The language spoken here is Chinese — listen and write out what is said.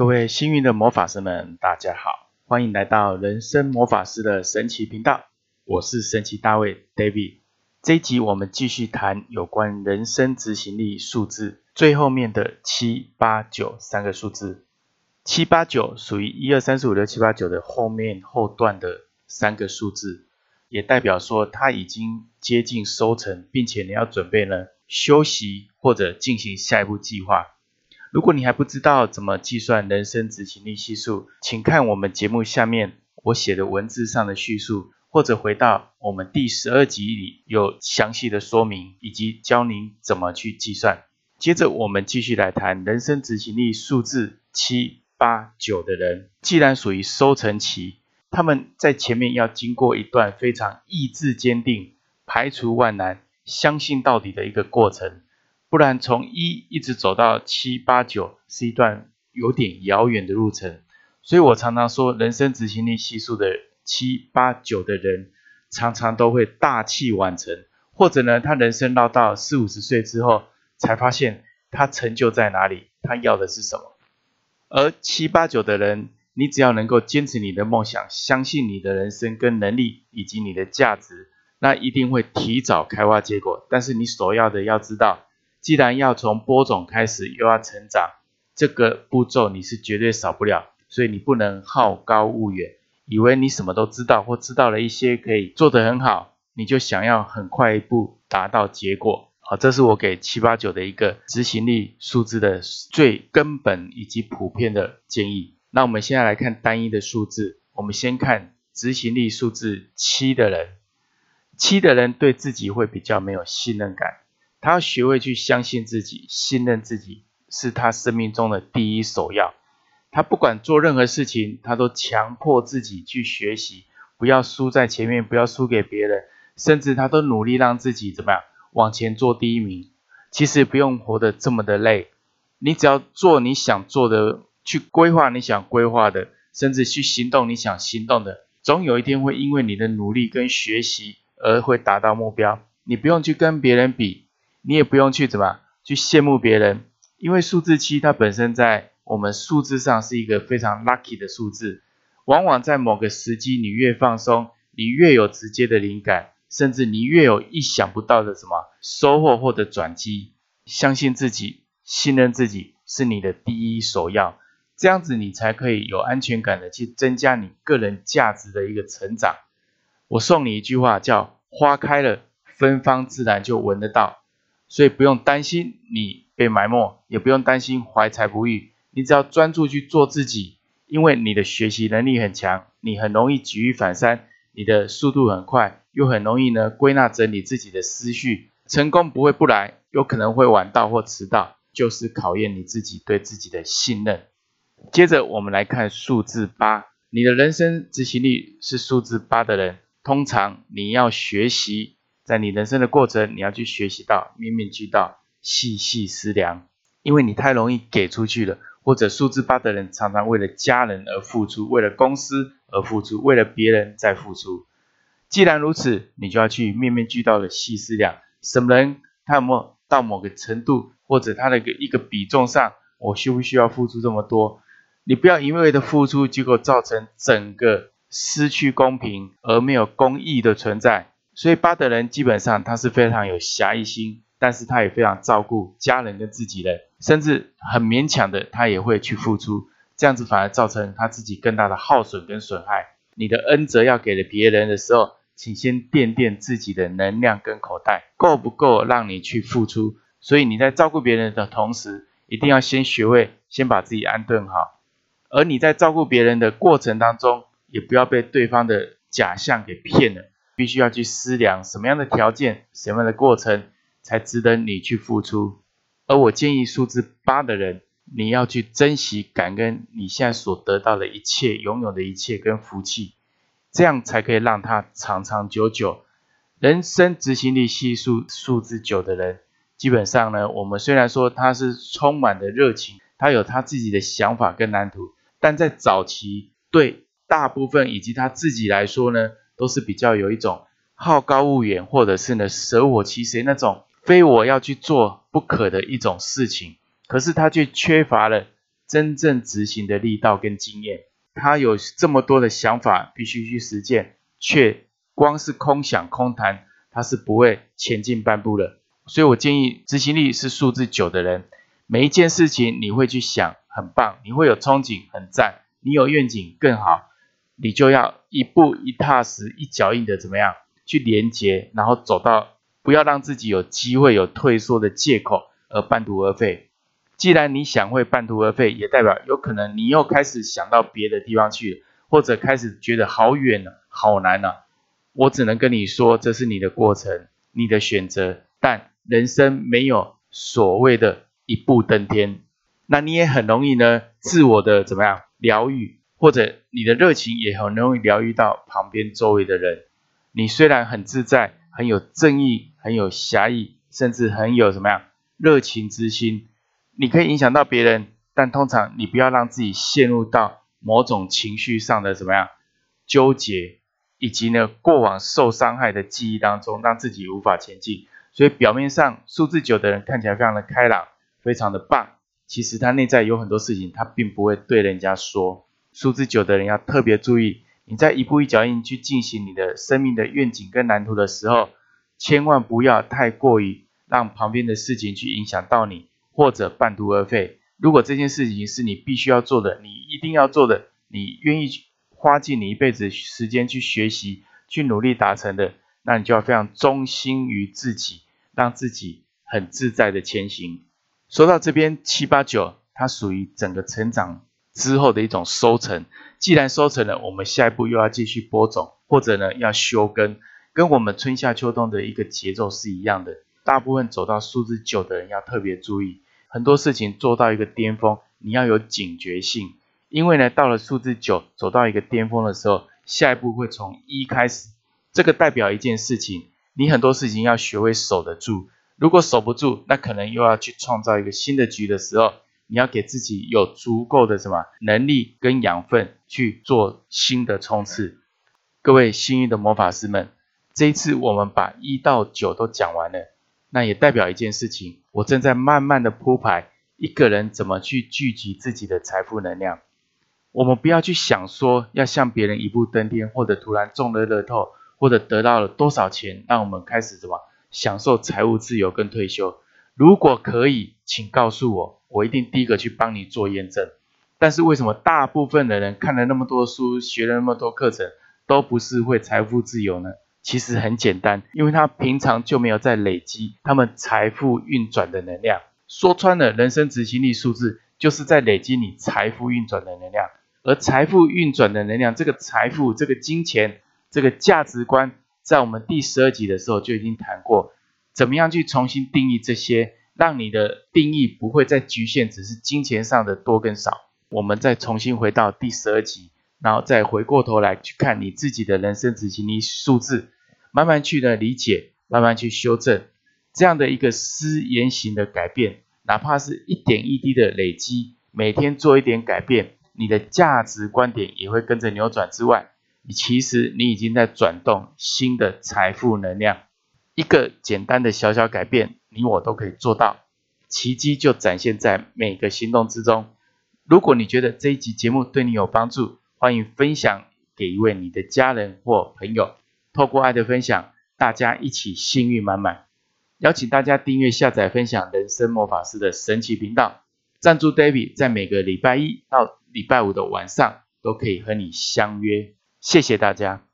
各位幸运的魔法师们，大家好，欢迎来到人生魔法师的神奇频道。我是神奇大卫 David。这一集我们继续谈有关人生执行力数字最后面的七八九三个数字。七八九属于一二三四五六七八九的后面后段的三个数字，也代表说它已经接近收成，并且你要准备呢休息或者进行下一步计划。如果你还不知道怎么计算人生执行力系数，请看我们节目下面我写的文字上的叙述，或者回到我们第十二集里有详细的说明，以及教您怎么去计算。接着我们继续来谈人生执行力数字七八九的人，既然属于收成期，他们在前面要经过一段非常意志坚定、排除万难、相信到底的一个过程。不然，从一一直走到七八九是一段有点遥远的路程。所以我常常说，人生执行力系数的七八九的人，常常都会大器晚成，或者呢，他人生绕到四五十岁之后，才发现他成就在哪里，他要的是什么。而七八九的人，你只要能够坚持你的梦想，相信你的人生跟能力以及你的价值，那一定会提早开花结果。但是你所要的，要知道。既然要从播种开始，又要成长，这个步骤你是绝对少不了，所以你不能好高骛远，以为你什么都知道或知道了一些可以做得很好，你就想要很快一步达到结果。好，这是我给七八九的一个执行力数字的最根本以及普遍的建议。那我们现在来看单一的数字，我们先看执行力数字七的人，七的人对自己会比较没有信任感。他要学会去相信自己，信任自己是他生命中的第一首要。他不管做任何事情，他都强迫自己去学习，不要输在前面，不要输给别人，甚至他都努力让自己怎么样往前做第一名。其实不用活得这么的累，你只要做你想做的，去规划你想规划的，甚至去行动你想行动的，总有一天会因为你的努力跟学习而会达到目标。你不用去跟别人比。你也不用去怎么去羡慕别人，因为数字七它本身在我们数字上是一个非常 lucky 的数字。往往在某个时机，你越放松，你越有直接的灵感，甚至你越有意想不到的什么收获或者转机。相信自己，信任自己是你的第一首要，这样子你才可以有安全感的去增加你个人价值的一个成长。我送你一句话，叫花开了，芬芳自然就闻得到。所以不用担心你被埋没，也不用担心怀才不遇，你只要专注去做自己，因为你的学习能力很强，你很容易举一反三，你的速度很快，又很容易呢归纳整理自己的思绪，成功不会不来，有可能会晚到或迟到，就是考验你自己对自己的信任。接着我们来看数字八，你的人生执行力是数字八的人，通常你要学习。在你人生的过程，你要去学习到面面俱到、细细思量，因为你太容易给出去了。或者数字八的人常常为了家人而付出，为了公司而付出，为了别人在付出。既然如此，你就要去面面俱到的细思量，什么人他有没有到某个程度，或者他的一个一个比重上，我需不需要付出这么多？你不要一味的付出，结果造成整个失去公平而没有公义的存在。所以巴德人基本上他是非常有侠义心，但是他也非常照顾家人跟自己人，甚至很勉强的他也会去付出，这样子反而造成他自己更大的耗损跟损害。你的恩泽要给了别人的时候，请先垫垫自己的能量跟口袋够不够让你去付出。所以你在照顾别人的同时，一定要先学会先把自己安顿好，而你在照顾别人的过程当中，也不要被对方的假象给骗了。必须要去思量什么样的条件、什么样的过程才值得你去付出。而我建议数字八的人，你要去珍惜、感恩你现在所得到的一切、拥有的一切跟福气，这样才可以让它长长久久。人生执行力系数数字九的人，基本上呢，我们虽然说他是充满的热情，他有他自己的想法跟蓝图，但在早期对大部分以及他自己来说呢。都是比较有一种好高骛远，或者是呢舍我其谁那种非我要去做不可的一种事情，可是他却缺乏了真正执行的力道跟经验。他有这么多的想法，必须去实践，却光是空想空谈，他是不会前进半步的。所以我建议，执行力是数字九的人，每一件事情你会去想，很棒，你会有憧憬，很赞，你有愿景更好，你就要一步一踏实，一脚印的怎么样去连接，然后走到，不要让自己有机会有退缩的借口而半途而废。既然你想会半途而废，也代表有可能你又开始想到别的地方去，或者开始觉得好远了，好难了。我只能跟你说，这是你的过程，你的选择。但人生没有所谓的一步登天，那你也很容易呢，自我的怎么样疗愈，或者你的热情也很容易疗愈到旁边周围的人。你虽然很自在，很有正义，很有侠义，甚至很有什么样热情之心。你可以影响到别人，但通常你不要让自己陷入到某种情绪上的什么样纠结，以及呢过往受伤害的记忆当中，让自己无法前进。所以表面上数字九的人看起来非常的开朗，非常的棒，其实他内在有很多事情他并不会对人家说。数字九的人要特别注意，你在一步一脚印去进行你的生命的愿景跟蓝图的时候，千万不要太过于让旁边的事情去影响到你。或者半途而废。如果这件事情是你必须要做的，你一定要做的，你愿意花尽你一辈子时间去学习、去努力达成的，那你就要非常忠心于自己，让自己很自在的前行。说到这边七八九，它属于整个成长之后的一种收成。既然收成了，我们下一步又要继续播种，或者呢要休根，跟我们春夏秋冬的一个节奏是一样的。大部分走到数字九的人要特别注意。很多事情做到一个巅峰，你要有警觉性，因为呢，到了数字九走到一个巅峰的时候，下一步会从一开始，这个代表一件事情，你很多事情要学会守得住。如果守不住，那可能又要去创造一个新的局的时候，你要给自己有足够的什么能力跟养分去做新的冲刺。各位幸运的魔法师们，这一次我们把一到九都讲完了。那也代表一件事情，我正在慢慢的铺排一个人怎么去聚集自己的财富能量。我们不要去想说要像别人一步登天，或者突然中了乐透，或者得到了多少钱，让我们开始什么享受财务自由跟退休。如果可以，请告诉我，我一定第一个去帮你做验证。但是为什么大部分的人看了那么多书，学了那么多课程，都不是会财富自由呢？其实很简单，因为他平常就没有在累积他们财富运转的能量。说穿了，人生执行力数字就是在累积你财富运转的能量。而财富运转的能量，这个财富、这个金钱、这个价值观，在我们第十二集的时候就已经谈过，怎么样去重新定义这些，让你的定义不会再局限只是金钱上的多跟少。我们再重新回到第十二集。然后再回过头来去看你自己的人生执行力数字，慢慢去的理解，慢慢去修正这样的一个思言行的改变，哪怕是一点一滴的累积，每天做一点改变，你的价值观点也会跟着扭转之外，其实你已经在转动新的财富能量。一个简单的小小改变，你我都可以做到，奇迹就展现在每个行动之中。如果你觉得这一集节目对你有帮助，欢迎分享给一位你的家人或朋友，透过爱的分享，大家一起幸运满满。邀请大家订阅、下载、分享人生魔法师的神奇频道，赞助 David 在每个礼拜一到礼拜五的晚上都可以和你相约。谢谢大家。